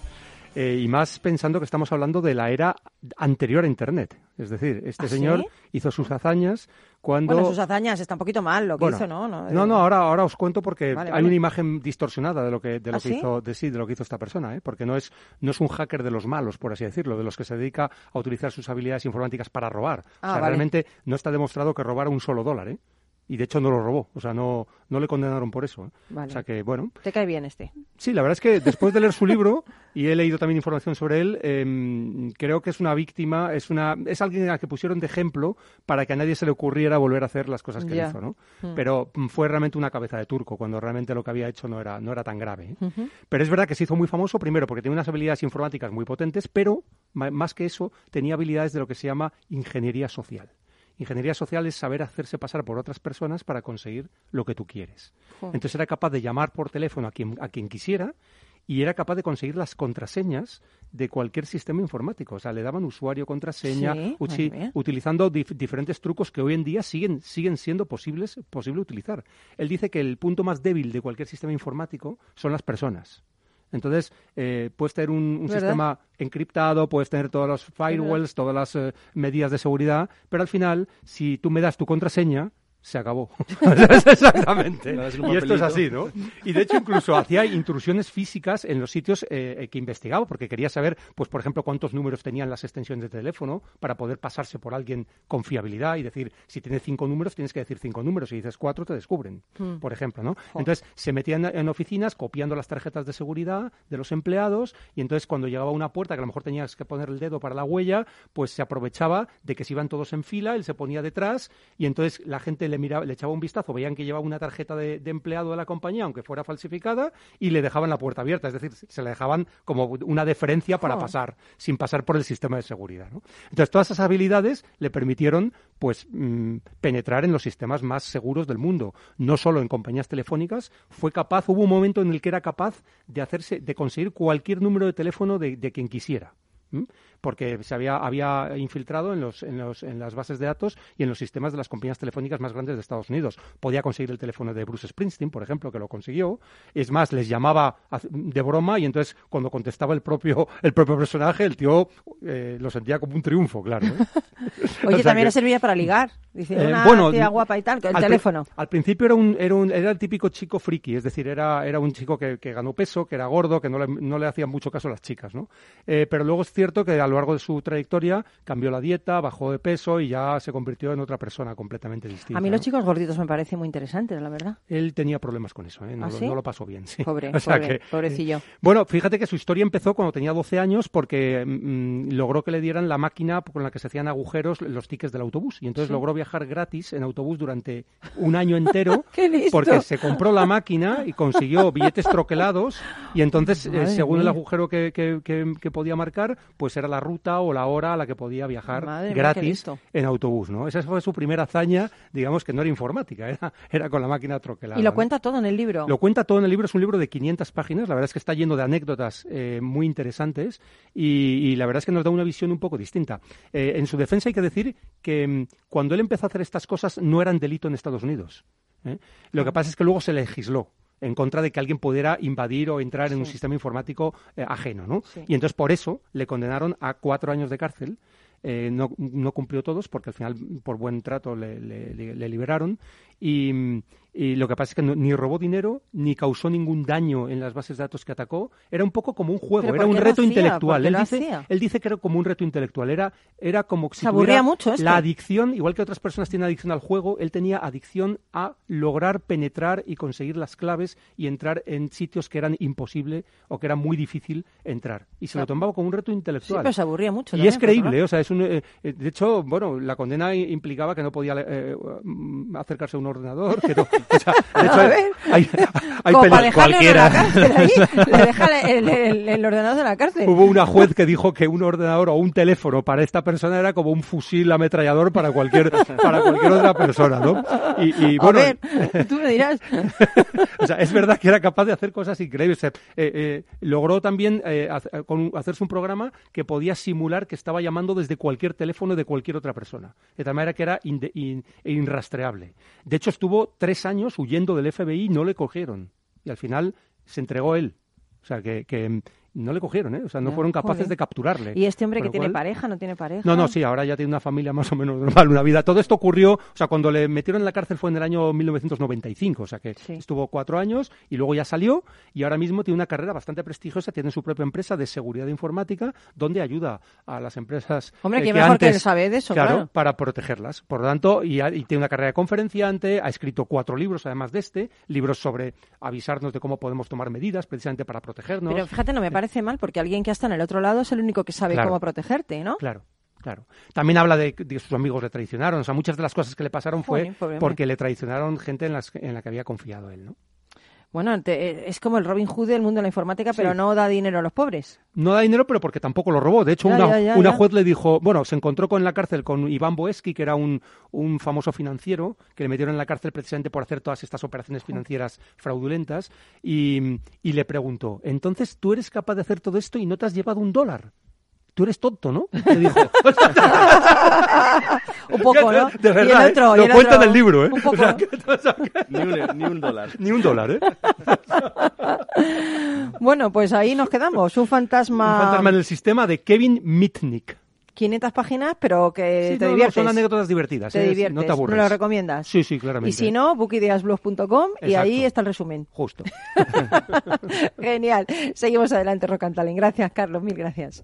S4: Eh, y más pensando que estamos hablando de la era anterior a Internet. Es decir, este
S1: ¿Ah, sí?
S4: señor hizo sus hazañas cuando...
S1: Bueno, sus hazañas está un poquito mal lo que
S4: Bueno,
S1: hizo, ¿no? No,
S4: no, no, ahora, ahora os cuento porque
S1: Vale,
S4: hay
S1: vale.
S4: una imagen distorsionada de lo que, de lo
S1: ¿Ah,
S4: que
S1: sí?
S4: hizo, de, sí, de lo que hizo esta persona, ¿eh? porque no es, no es un hacker de los malos, por así decirlo, de los que se dedica a utilizar sus habilidades informáticas para robar.
S1: Ah,
S4: o sea,
S1: vale.
S4: realmente no está demostrado que robara un solo dólar, ¿eh? Y de hecho no lo robó, o sea, no, no le condenaron por eso. ¿eh?
S1: Vale.
S4: O sea que, bueno,
S1: ¿Te cae bien este?
S4: Sí, la verdad es que después de leer su libro y he leído también información sobre él, em, creo que es una víctima, es una es alguien a la que pusieron de ejemplo para que a nadie se le ocurriera volver a hacer las cosas que hizo, ¿no?
S1: Mm.
S4: Pero mm, fue realmente una cabeza de turco cuando realmente lo que había hecho no era no era tan grave. ¿eh? Pero es verdad que se hizo muy famoso primero porque tenía unas habilidades informáticas muy potentes, pero más que eso tenía habilidades de lo que se llama ingeniería social. Ingeniería social es saber hacerse pasar por otras personas para conseguir lo que tú quieres. Entonces era capaz de llamar por teléfono a quien, a quien quisiera y era capaz de conseguir las contraseñas de cualquier sistema informático. O sea, le daban usuario, contraseña,
S1: Sí,
S4: uchi- utilizando dif- diferentes trucos que hoy en día siguen, siguen siendo posibles posible utilizar. Él dice que el punto más débil de cualquier sistema informático son las personas. Entonces, eh, puedes tener un, sistema encriptado, puedes tener todos los firewalls, todas las eh, medidas de seguridad, pero al final, si tú me das tu contraseña, se acabó. Exactamente. Y esto es así. ¿no? Y de hecho incluso hacía intrusiones físicas en los sitios eh, eh, que investigaba, porque quería saber, pues por ejemplo, cuántos números tenían las extensiones de teléfono para poder pasarse por alguien con fiabilidad y decir, si tienes cinco números, tienes que decir cinco números, si dices cuatro, te descubren,
S9: Hmm.
S4: por ejemplo, ¿no? Entonces se metían en oficinas copiando las tarjetas de seguridad de los empleados y entonces cuando llegaba a una puerta que a lo mejor tenías que poner el dedo para la huella, pues se aprovechaba de que se iban todos en fila, él se ponía detrás y entonces la gente le miraba, le echaba un vistazo, veían que llevaba una tarjeta de, de empleado de la compañía, aunque fuera falsificada, y le dejaban la puerta abierta, es decir, se le dejaban como una deferencia para pasar, sin pasar por el sistema de seguridad. ¿no? Entonces todas esas habilidades le permitieron pues mm, penetrar en los sistemas más seguros del mundo, no solo en compañías telefónicas, fue capaz, hubo un momento en el que era capaz de hacerse, de conseguir cualquier número de teléfono de, de quien quisiera. Porque se había, había infiltrado en, los, en, los, en las bases de datos y en los sistemas de las compañías telefónicas más grandes de Estados Unidos. Podía conseguir el teléfono de Bruce Springsteen, por ejemplo, que lo consiguió. Es más, les llamaba de broma y entonces cuando contestaba el propio, el propio personaje, el tío eh, lo sentía como un triunfo, claro. ¿eh? O
S1: Oye,
S4: sea
S1: también
S4: que-
S1: le servía para ligar. Dice,
S4: eh,
S1: una
S4: bueno,
S1: tía guapa y tal, que el
S4: al pri-
S1: teléfono.
S4: Al principio era un, era un era el típico chico friki, es decir, era, era un chico que, que ganó peso, que era gordo, que no le, no le hacían mucho caso a las chicas, ¿no? Eh, pero luego es cierto que a lo largo de su trayectoria cambió la dieta, bajó de peso y ya se convirtió en otra persona completamente distinta.
S1: A mí
S4: ¿no?
S1: los chicos gorditos me parecen muy interesantes, la verdad.
S4: Él tenía problemas con eso, ¿eh? no,
S1: ¿Ah, sí?
S4: no lo pasó bien. Sí.
S1: Pobre,
S4: O sea
S1: pobre,
S4: que-
S1: pobrecillo.
S4: Bueno, fíjate que su historia empezó cuando tenía 12 años porque mm, logró que le dieran la máquina con la que se hacían agujeros los tickets del autobús y entonces
S1: Sí.
S4: logró viajar gratis en autobús durante un año entero porque se compró la máquina y consiguió billetes troquelados y entonces, eh, según el agujero que- que podía marcar, pues era la ruta o la hora a la que podía viajar
S1: Madre
S4: gratis en autobús, ¿no? Esa fue su primera hazaña, digamos que no era informática, era, era con la máquina troquelada.
S1: Y lo
S4: ¿no?
S1: cuenta todo en el libro.
S4: Lo cuenta todo en el libro, es un libro de 500 páginas, la verdad es que está lleno de anécdotas eh, muy interesantes y, y la verdad es que nos da una visión un poco distinta. Eh, en su defensa hay que decir que mm, cuando él empezó a hacer estas cosas no eran delito en Estados Unidos. ¿eh? Lo que pasa es que luego se legisló en contra de que alguien pudiera invadir o entrar en un sistema informático eh, ajeno, ¿no?
S9: Sí.
S4: Y entonces por eso le condenaron a cuatro años de cárcel. Eh, no, no cumplió todos porque al final por buen trato le, le- le- le liberaron y, mm, y lo que pasa es que no- ni robó dinero ni causó ningún daño en las bases de datos que atacó. Era un poco como un juego,
S1: ¿Pero
S4: era un reto
S1: hacía?
S4: intelectual.
S1: ¿Por qué
S4: Él dice, él dice que era como un reto intelectual. Era, era como si
S1: Se aburría
S4: tuviera
S1: mucho
S4: la adicción, igual que otras personas tienen adicción al juego, él tenía adicción a lograr penetrar y conseguir las claves y entrar en sitios que eran imposible o que era muy difícil entrar. Y se lo tomaba como un reto
S1: Sí,
S4: intelectual.
S1: pero se aburría mucho.
S4: Y
S1: también,
S4: es creíble, o sea, es un, eh, eh, de hecho, bueno, la condena implicaba que no podía eh, mm, acercarse a un ordenador, que no- o sea, de hecho,
S1: A ver.
S4: hay, hay
S1: dejarle en la cárcel ahí, le deja el, el- el ordenador de la cárcel.
S4: Hubo una juez que dijo que un ordenador o un teléfono para esta persona era como un fusil ametrallador para cualquier para cualquier otra persona, ¿no? Y, y,
S1: A
S4: bueno,
S1: ver, tú me dirás.
S4: o sea, es verdad que era capaz de hacer cosas increíbles. O sea, eh, eh, logró también eh, hace- con- hacerse un programa que podía simular que estaba llamando desde cualquier teléfono de cualquier otra persona. De tal manera que era in- e inrastreable. De hecho, estuvo tres años huyendo del FBI no le cogieron. Y al final se entregó él. O sea, que, que, no le cogieron, ¿eh? O sea, no
S1: Ya,
S4: fueron capaces
S1: joder.
S4: de capturarle.
S1: Y este hombre
S4: Con
S1: que tiene
S4: cual-
S1: pareja, no tiene pareja.
S4: No, no, sí, ahora ya tiene una familia más o menos normal, una vida. Todo esto ocurrió, o sea, cuando le metieron en la cárcel fue en el año 1995, o sea que estuvo cuatro años y luego ya salió y ahora mismo tiene una carrera bastante prestigiosa, tiene su propia empresa de seguridad informática donde ayuda a las empresas.
S1: Hombre,
S4: eh,
S1: quién mejor que
S4: antes-
S1: él sabe de eso, claro.
S4: para protegerlas. Por lo tanto, y, y tiene una carrera de conferenciante, ha escrito cuatro libros además de este, libros sobre avisarnos de cómo podemos tomar medidas precisamente para protegernos.
S1: Pero fíjate, no me parece mal porque alguien que está en el otro lado es el único que sabe
S4: Claro.
S1: cómo protegerte, ¿no?
S4: Claro. Claro. También habla de que sus amigos le traicionaron. O sea, muchas de las cosas que le pasaron fue porque le traicionaron gente en, las, en la que había confiado él, ¿no?
S1: Bueno, te- eh, es como el Robin Hood del mundo de la informática, pero no da dinero a los pobres.
S4: No da dinero, pero porque tampoco lo robó. De hecho,
S1: Ya,
S4: una,
S1: ya, ya,
S4: una
S1: ya.
S4: juez le dijo, bueno, se encontró con en la cárcel con Iván Boesky, que era un, un famoso financiero, que le metieron en la cárcel precisamente por hacer todas estas operaciones financieras fraudulentas, y, y le preguntó, entonces, ¿tú eres capaz de hacer todo esto y no te has llevado un dólar? Tú eres tonto, ¿no? Le dijo.
S1: Un poco, ¿no?
S4: De
S1: Y el
S4: verdad, ¿eh?
S1: otro, y
S4: lo
S1: el
S4: cuenta
S1: otro,
S4: en el libro, ¿eh?
S1: un poco.
S4: O sea, que-
S3: Ni un, ni un dólar.
S4: Ni un dólar, ¿eh?
S1: Bueno, pues ahí nos quedamos. Un fantasma.
S4: Un fantasma en el sistema de Kevin Mitnick.
S1: 500 páginas, pero que
S4: Sí,
S1: te
S4: no, no,
S1: diviertes.
S4: son anécdotas divertidas,
S1: Te
S4: ¿eh?
S1: diviertes.
S4: No te aburres.
S1: ¿Me lo recomiendas?
S4: Sí, sí, claramente.
S1: Y si no, bookideasblog.com y ahí está el resumen.
S4: Justo.
S1: Genial. Seguimos adelante, Talent. Gracias, Carlos. Mil gracias.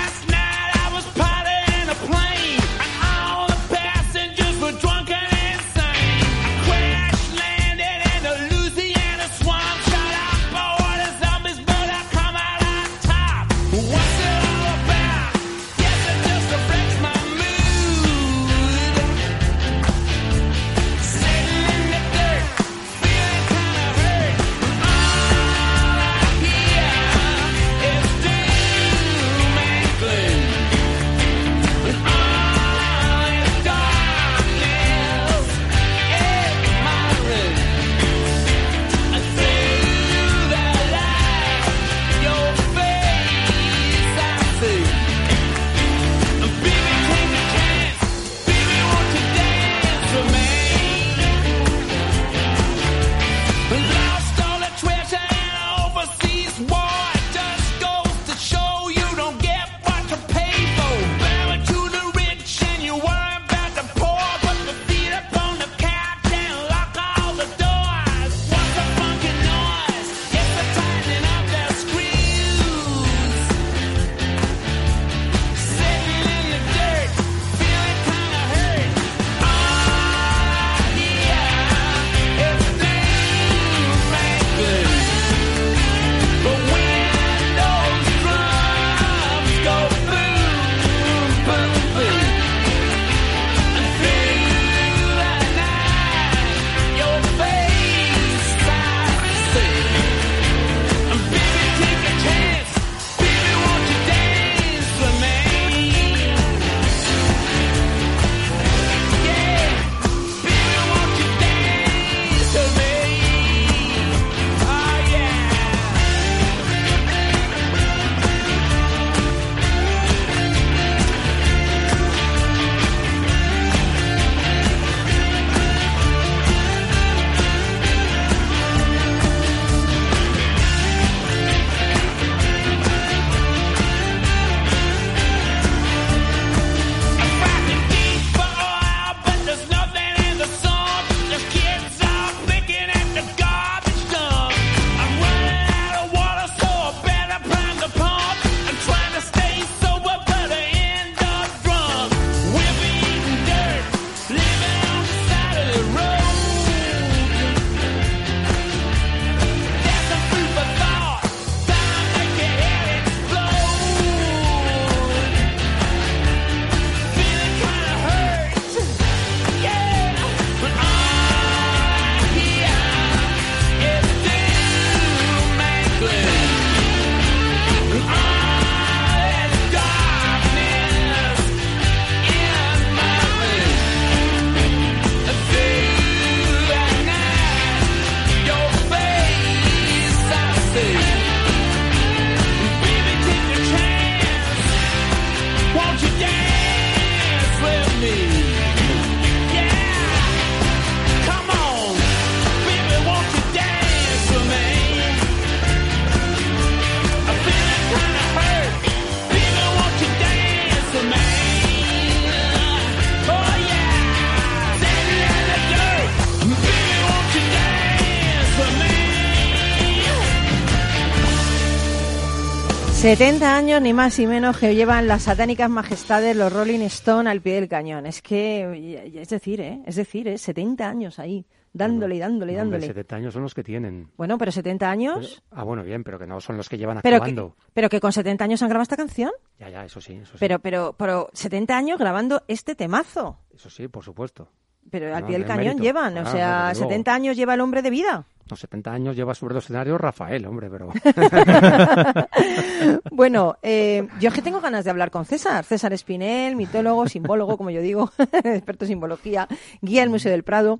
S1: 70 años, ni más ni menos, que llevan las satánicas majestades, los Rolling Stone al pie del cañón. Es que, es decir, ¿eh? Es decir, ¿eh? 70 años ahí, dándole y dándole y
S4: Hombre,
S1: dándole.
S4: 70 años son los que tienen.
S1: Bueno, pero 70 años,
S4: Ah, bueno, bien, pero que no son los que llevan
S1: pero que, pero que con 70 años han grabado esta canción.
S4: Ya, ya, eso sí, eso sí.
S1: Pero, pero, pero 70 años grabando este temazo.
S4: Eso sí, por supuesto.
S1: Pero al
S4: No,
S1: pie del
S4: de
S1: cañón
S4: mérito.
S1: llevan, o
S4: Ah,
S1: sea,
S4: luego.
S1: 70 años lleva el hombre de vida.
S4: Los 70 años lleva sobre los escenarios Rafael, hombre, pero...
S1: Bueno, eh, yo es que tengo ganas de hablar con César. César Espinel, mitólogo, simbólogo, como yo digo, experto en simbología, guía del Museo del Prado.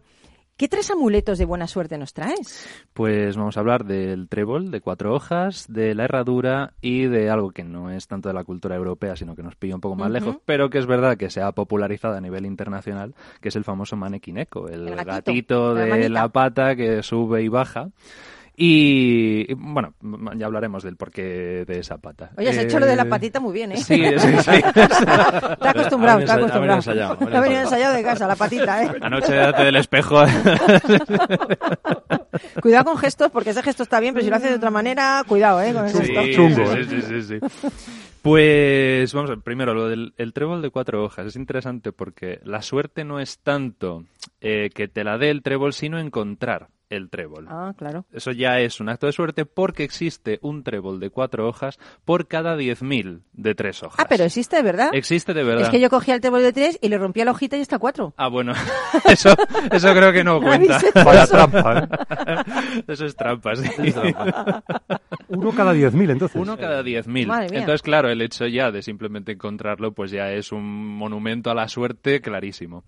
S1: ¿Qué tres amuletos de buena suerte nos traes?
S9: Pues vamos a hablar del trébol de cuatro hojas, de la herradura y de algo que no es tanto de la cultura europea, sino que nos pilla un poco más lejos, pero que es verdad que se ha popularizado a nivel internacional, que es el famoso manequineco, el,
S1: El gatito,
S9: de la pata que sube y baja. Y y, bueno, ya hablaremos del porqué de esa pata.
S1: Oye, has hecho lo de la
S9: Eh,
S1: patita muy bien, ¿eh?
S9: Sí, sí, sí.
S1: Está acostumbrado,
S9: venido
S1: acostumbrado.
S9: ensayado, ha venido
S1: Ha venido
S9: ensayado.
S1: de casa, la patita, ¿eh?
S9: Anoche delante del espejo.
S1: Cuidado con gestos, porque ese gesto está bien, pero si lo haces de otra manera, cuidado, ¿eh? Con el gesto.
S9: sí, sí, sí, sí, sí. Pues vamos a ver, primero lo del el trébol de cuatro hojas. Es interesante porque la suerte no es tanto eh, que te la dé el trébol, sino encontrar el trébol.
S1: Ah, claro.
S9: Eso ya es un acto de suerte porque existe un trébol de cuatro hojas por cada 10.000 de tres hojas.
S1: Ah, pero existe de verdad.
S9: Existe de verdad.
S1: Es que yo cogía el trébol de tres y le rompía la hojita y está cuatro.
S9: Ah, bueno, eso, eso creo que no
S1: ¿No habéis
S9: cuenta.
S1: eso? trampa,
S9: ¿eh? Eso es trampa, sí.
S4: Uno cada 10.000, entonces.
S9: Uno cada 10.000.
S1: Madre mía.
S9: Entonces, claro, el hecho ya de simplemente encontrarlo, pues ya es un monumento a la suerte clarísimo.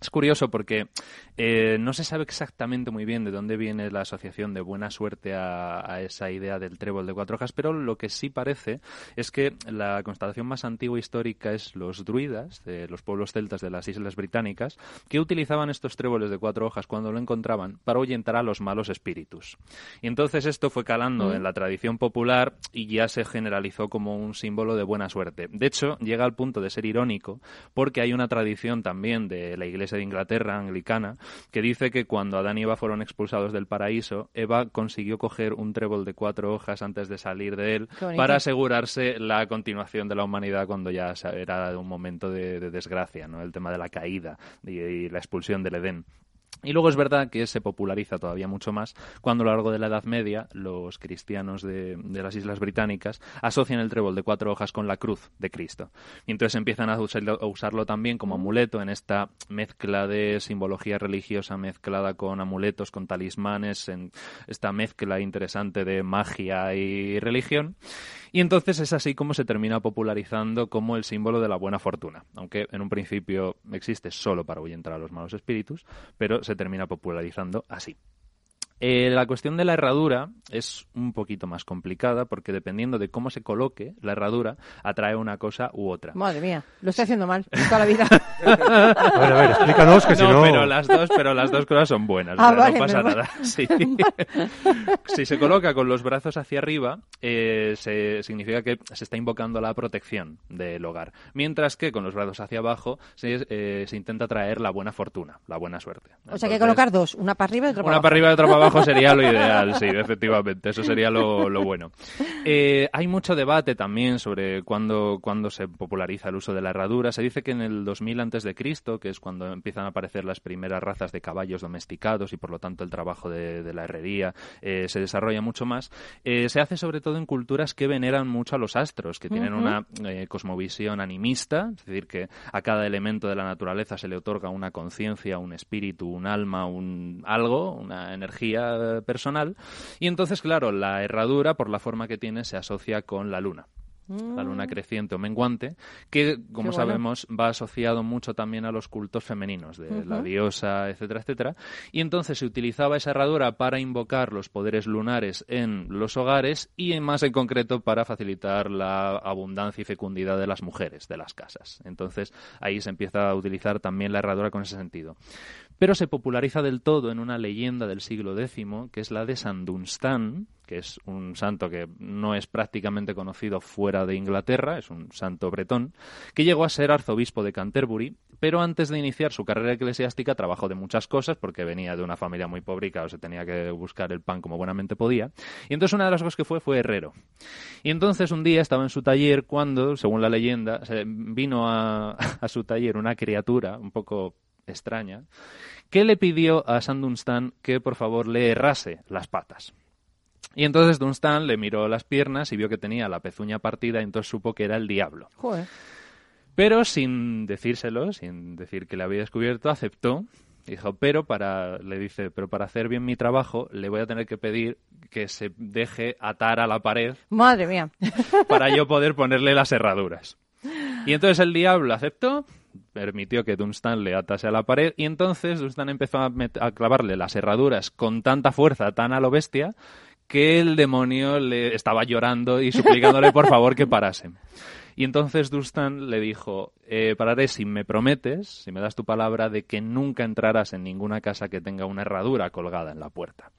S9: Es curioso porque eh, no se sabe exactamente muy bien de dónde viene la asociación de buena suerte a, a esa idea del trébol de cuatro hojas, pero lo que sí parece es que la constatación más antigua histórica es los druidas, de los pueblos celtas de las Islas Británicas, que utilizaban estos tréboles de cuatro hojas cuando lo encontraban para ahuyentar a los malos espíritus. Y entonces esto fue calando
S10: Mm.
S9: en la tradición popular y ya se generalizó como un símbolo de buena suerte. De hecho, llega al punto de ser irónico porque hay una tradición también de la Iglesia de Inglaterra, anglicana, que dice que cuando Adán y Eva fueron expulsados del paraíso, Eva consiguió coger un trébol de cuatro hojas antes de salir de él para asegurarse la continuación de la humanidad cuando ya era un momento de, de desgracia, ¿no? El tema de la caída y, y la expulsión del Edén. Y luego es verdad que se populariza todavía mucho más cuando a lo largo de la Edad Media los cristianos de, las Islas Británicas asocian el trébol de cuatro hojas con la cruz de Cristo. Y entonces empiezan a a usarlo también como amuleto en esta mezcla de simbología religiosa mezclada con amuletos, con talismanes, en esta mezcla interesante de magia y religión. Y entonces es así como se termina popularizando como el símbolo de la buena fortuna, aunque en un principio existe solo para ahuyentar a los malos espíritus, pero se termina popularizando así. Eh, la cuestión de la herradura es un poquito más complicada porque dependiendo de cómo se coloque la herradura atrae una cosa u otra.
S1: Madre mía, lo estoy haciendo mal toda la vida.
S4: A ver, a ver, explícanos que si no-
S9: pero las dos, pero las dos cosas son buenas,
S1: Ah,
S9: o sea,
S1: vale,
S9: no pasa nada. Sí. si se coloca con los brazos hacia arriba, eh, se, significa que se está invocando la protección del hogar, mientras que con los brazos hacia abajo se, eh, se intenta traer la buena fortuna, la buena suerte.
S1: O sea, que hay que colocar dos, una para arriba y otra para
S9: una
S1: abajo.
S9: para arriba y otra para abajo sería lo ideal, sí, efectivamente. Eso sería lo, lo bueno. Eh, hay mucho debate también sobre cuándo, cuándo se populariza el uso de la herradura. Se dice que en el 2000 antes de Cristo, que es cuando empiezan a aparecer las primeras razas de caballos domesticados y por lo tanto el trabajo de, de la herrería eh, se desarrolla mucho más, eh, se hace sobre todo en culturas que veneran mucho a los astros, que tienen una cosmovisión animista, es decir, que a cada elemento de la naturaleza se le otorga una conciencia, un espíritu, un alma, un algo, una energía eh, personal. Y entonces, claro, la herradura, por la forma que tiene, se asocia con la luna. La luna creciente o menguante, que, como
S10: Mm. Bueno.
S9: sabemos, va asociado mucho también a los cultos femeninos, de la diosa, etcétera, etcétera. Y entonces se utilizaba esa herradura para invocar los poderes lunares en los hogares y, en más en concreto, para facilitar la abundancia y fecundidad de las mujeres de las casas. Entonces, ahí se empieza a utilizar también la herradura con ese sentido. Pero se populariza del todo en una leyenda del siglo X, que es la de San Dunstan, que es un santo que no es prácticamente conocido fuera de Inglaterra, es un santo bretón, que llegó a ser arzobispo de Canterbury, pero antes de iniciar su carrera eclesiástica trabajó de muchas cosas porque venía de una familia muy pobrica o se tenía que buscar el pan como buenamente podía. Y entonces una de las cosas que fue fue herrero. Y entonces un día estaba en su taller cuando, según la leyenda, vino a su taller una criatura un poco extraña que le pidió a San Dunstan que por favor le errase las patas. Y entonces Dunstan le miró las piernas y vio que tenía la pezuña partida y entonces supo que era el diablo.
S1: Joder.
S9: Pero sin decírselo, sin decir que le había descubierto, aceptó. Dijo, pero para, le dice, pero para hacer bien mi trabajo, le voy a tener que pedir que se deje atar a la pared
S1: Madre mía.
S9: para yo poder ponerle las herraduras. Y entonces el diablo aceptó, permitió que Dunstan le atase a la pared y entonces Dunstan empezó a, clavarle las herraduras con tanta fuerza, tan a lo bestia, que el demonio le estaba llorando y suplicándole por favor que parase. Y entonces Dunstan le dijo, eh, pararé si me prometes, si me das tu palabra, de que nunca entrarás en ninguna casa que tenga una herradura colgada en la puerta.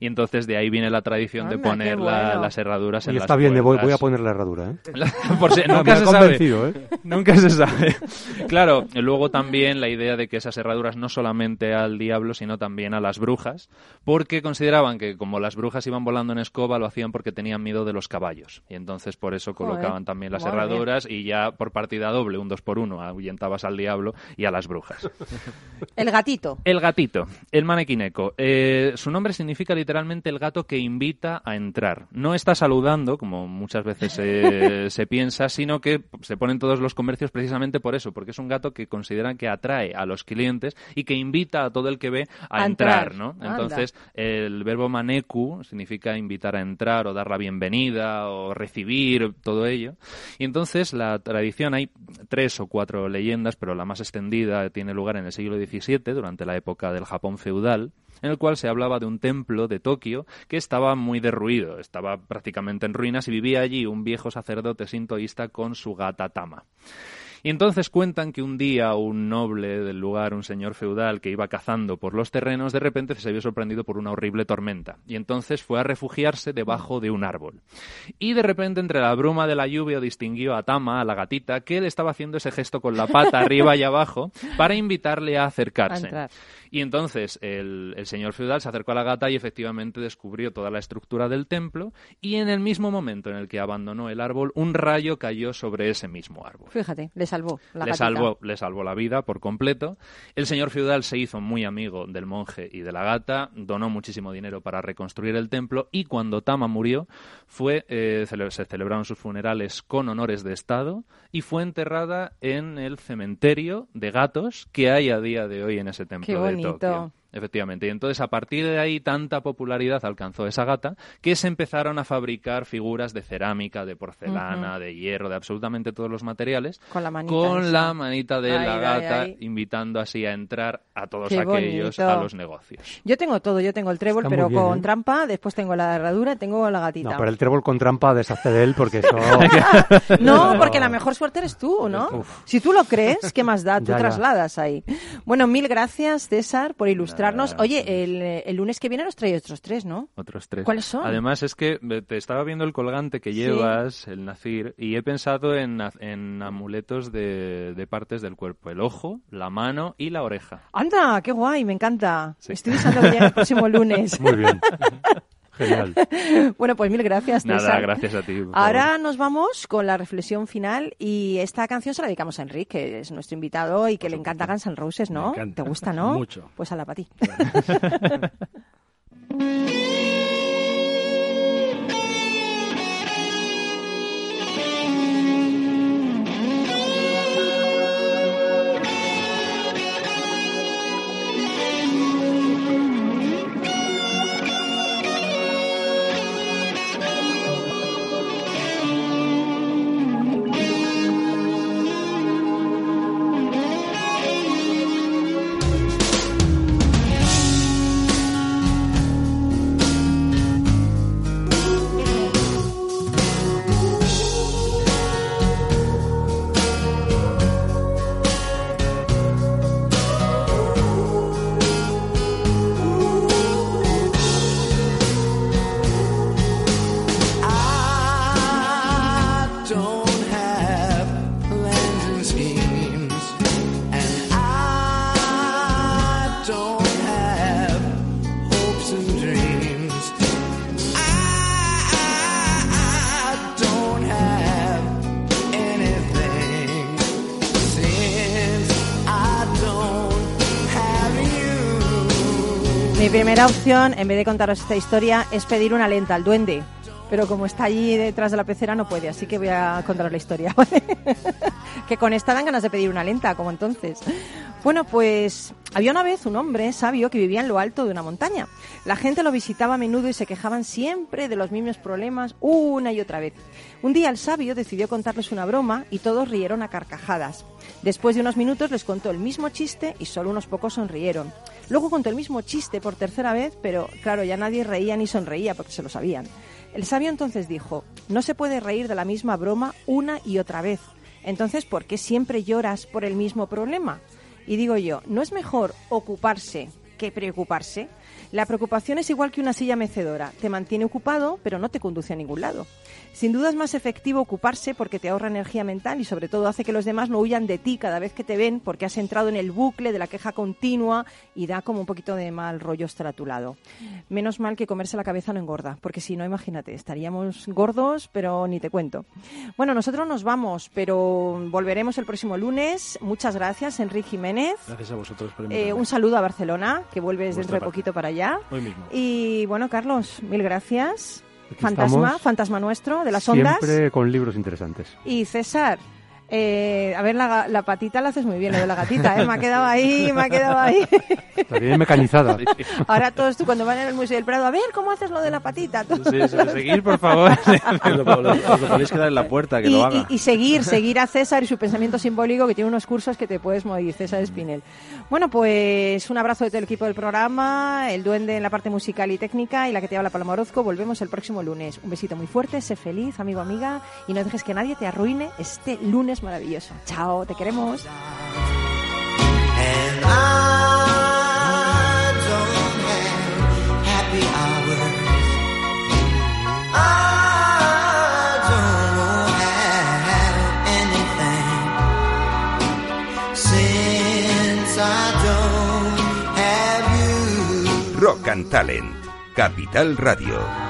S9: Y entonces de ahí viene la tradición de
S4: Anda,
S9: poner la-
S4: bueno.
S9: las herraduras en
S4: Y
S9: las
S4: está bien, voy, voy a poner la herradura, ¿eh?
S9: Por si-
S4: Me
S9: nunca se sabe.
S4: ¿eh?
S9: Nunca se sabe. Claro, luego también la idea de que esas herraduras no solamente al diablo, sino también a las brujas, porque consideraban que como las brujas iban volando en escoba, lo hacían porque tenían miedo de los caballos. Y entonces por eso
S1: Joder,
S9: colocaban también las
S1: madre mía.
S9: herraduras y ya por partida doble, un dos por uno, ahuyentabas al diablo y a las brujas.
S1: El gatito.
S9: El gatito, el manequineco. Eh, su nombre significa literalmente el gato que invita a entrar. No está saludando, como muchas veces se, se piensa, sino que se ponen todos los comercios precisamente por eso, porque es un gato que consideran que atrae a los clientes y que invita a todo el que ve a,
S1: A
S9: entrar,
S1: entrar.
S9: ¿no?
S1: Anda.
S9: Entonces, el verbo maneku significa invitar a entrar o dar la bienvenida o recibir, todo ello. Y entonces la tradición, hay tres o cuatro leyendas, pero la más extendida tiene lugar en el siglo XVII, durante la época del Japón feudal, en el cual se hablaba de un templo de Tokio que estaba muy derruido, estaba prácticamente en ruinas y vivía allí un viejo sacerdote sintoísta con su gata Tama. Y entonces cuentan que un día un noble del lugar, un señor feudal que iba cazando por los terrenos, de repente se vio sorprendido por una horrible tormenta. Y entonces fue a refugiarse debajo de un árbol. Y de repente, entre la bruma de la lluvia, distinguió a Tama, a la gatita, que le estaba haciendo ese gesto con la pata arriba y abajo para invitarle a acercarse.
S1: A.
S9: Y entonces el, el señor feudal se acercó a la gata y efectivamente descubrió toda la estructura del templo y en el mismo momento en el que abandonó el árbol, un rayo cayó sobre ese mismo árbol.
S1: Fíjate, le salvó la
S9: le salvó, le salvó la vida por completo. El señor feudal se hizo muy amigo del monje y de la gata, donó muchísimo dinero para reconstruir el templo y cuando Tama murió, fue, eh, se celebraron sus funerales con honores de Estado y fue enterrada en el cementerio de gatos que hay a día de hoy en ese templo
S1: Qué
S9: de
S1: bonito.
S9: Tokio. Efectivamente. Y entonces, a partir de ahí, tanta popularidad alcanzó esa gata que se empezaron a fabricar figuras de cerámica, de porcelana, de hierro, de absolutamente todos los materiales.
S1: Con la manita
S9: Con
S1: esa.
S9: la manita de
S1: Ay,
S9: la gata,
S1: ay.
S9: invitando así a entrar a todos
S1: Qué
S9: aquellos
S1: bonito.
S9: a los negocios.
S1: Yo tengo todo, yo tengo el trébol,
S4: Está
S1: pero
S4: bien,
S1: con
S4: ¿eh?
S1: trampa, después tengo la herradura, tengo la gatita.
S4: No, pero el trébol con trampa deshace de él porque eso...
S1: No, porque la mejor suerte eres tú, ¿no?
S4: Uf.
S1: Si tú lo crees, ¿qué más da? Tú
S4: Ya, ya.
S1: trasladas ahí. Bueno, mil gracias, César, por ilustrarnos. Oye, el, el lunes que viene nos trae otros tres, ¿no?
S9: Otros tres.
S1: ¿Cuáles son?
S9: Además, es que te estaba viendo el colgante que
S1: Sí.
S9: llevas, el nacir, y he pensado en, en amuletos de, de partes del cuerpo: el ojo, la mano y la oreja.
S1: Anda, qué guay, me encanta.
S9: Sí.
S1: Estoy deseando que el próximo lunes.
S4: Muy bien. Genial.
S1: bueno, pues mil gracias,
S9: Nada,
S1: César.
S9: gracias a ti.
S1: Ahora
S9: favor.
S1: nos vamos con la reflexión final y esta canción se la dedicamos a Enrique, que es nuestro invitado y que le encanta Guns N' Roses, ¿no?
S3: Me encanta.
S1: ¿Te gusta, no?
S3: Mucho.
S1: Pues a la para ti. primera opción, en vez de contaros esta historia, es pedir una lenta al duende. Pero como está allí detrás de la pecera no puede, así que voy a contaros la historia. que con esta dan ganas de pedir una lenta, como entonces. Bueno, pues había una vez un hombre sabio que vivía en lo alto de una montaña. La gente lo visitaba a menudo y se quejaban siempre de los mismos problemas una y otra vez. Un día el sabio decidió contarles una broma y todos rieron a carcajadas. Después de unos minutos les contó el mismo chiste y solo unos pocos sonrieron. Luego contó el mismo chiste por tercera vez, pero claro, ya nadie reía ni sonreía porque se lo sabían. El sabio entonces dijo, no se puede reír de la misma broma una y otra vez. Entonces, ¿por qué siempre lloras por el mismo problema? Y digo yo, ¿no es mejor ocuparse que preocuparse? La preocupación es igual que una silla mecedora. Te mantiene ocupado, pero no te conduce a ningún lado. Sin duda es más efectivo ocuparse porque te ahorra energía mental y sobre todo hace que los demás no huyan de ti cada vez que te ven porque has entrado en el bucle de la queja continua y da como un poquito de mal rollo estar a tu lado. Menos mal que comerse la cabeza no engorda, porque si no, imagínate, estaríamos gordos, pero ni te cuento. Bueno, nosotros nos vamos, pero volveremos el próximo lunes. Muchas gracias, Enrique Jiménez.
S3: Gracias a vosotros por
S1: Eh, un saludo a Barcelona, que vuelves
S3: Vuestra
S1: dentro de poquito para allá.
S3: Hoy mismo.
S1: Y bueno, Carlos, mil gracias.
S4: Aquí
S1: Fantasma, fantasma nuestro de las ondas.
S4: Siempre con libros interesantes.
S1: Y César, eh, a ver, la, patita la haces muy bien, lo de la gatita, ¿eh? Me ha quedado ahí, me ha quedado ahí.
S4: Está bien mecanizada.
S1: Ahora todos tú cuando van el Museo del Prado, a ver, ¿cómo haces lo de la patita? Tú-
S3: Sí, sí, seguir, por favor. Os lo, os lo- os lo podéis quedar en la puerta, que
S1: y,
S3: lo haga.
S1: y- y seguir, seguir a César y su pensamiento simbólico, que tiene unos cursos que te puedes morir, César Espinel. Bueno, pues un abrazo de todo el equipo del programa, el duende en la parte musical y técnica y la que te habla Paloma Orozco. Volvemos el próximo lunes. Un besito muy fuerte, sé feliz, amigo, amiga, y no dejes que nadie te arruine este lunes maravilloso. Chao, te queremos.
S2: Rock and Talent. Capital Radio.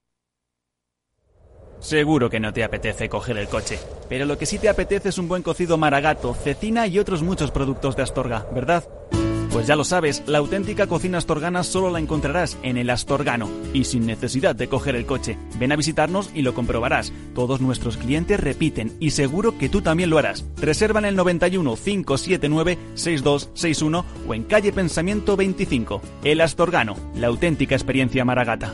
S11: Seguro que no te apetece coger el coche, pero lo que sí te apetece es un buen cocido maragato, cecina y otros muchos productos de Astorga, ¿verdad? Pues ya lo sabes, la auténtica cocina astorgana solo la encontrarás en el Astorgano y sin necesidad de coger el coche. Ven a visitarnos y lo comprobarás. Todos nuestros clientes repiten y seguro que tú también lo harás. Reserva en el 91 579 6261 o en calle Pensamiento 25. El Astorgano, la auténtica experiencia maragata.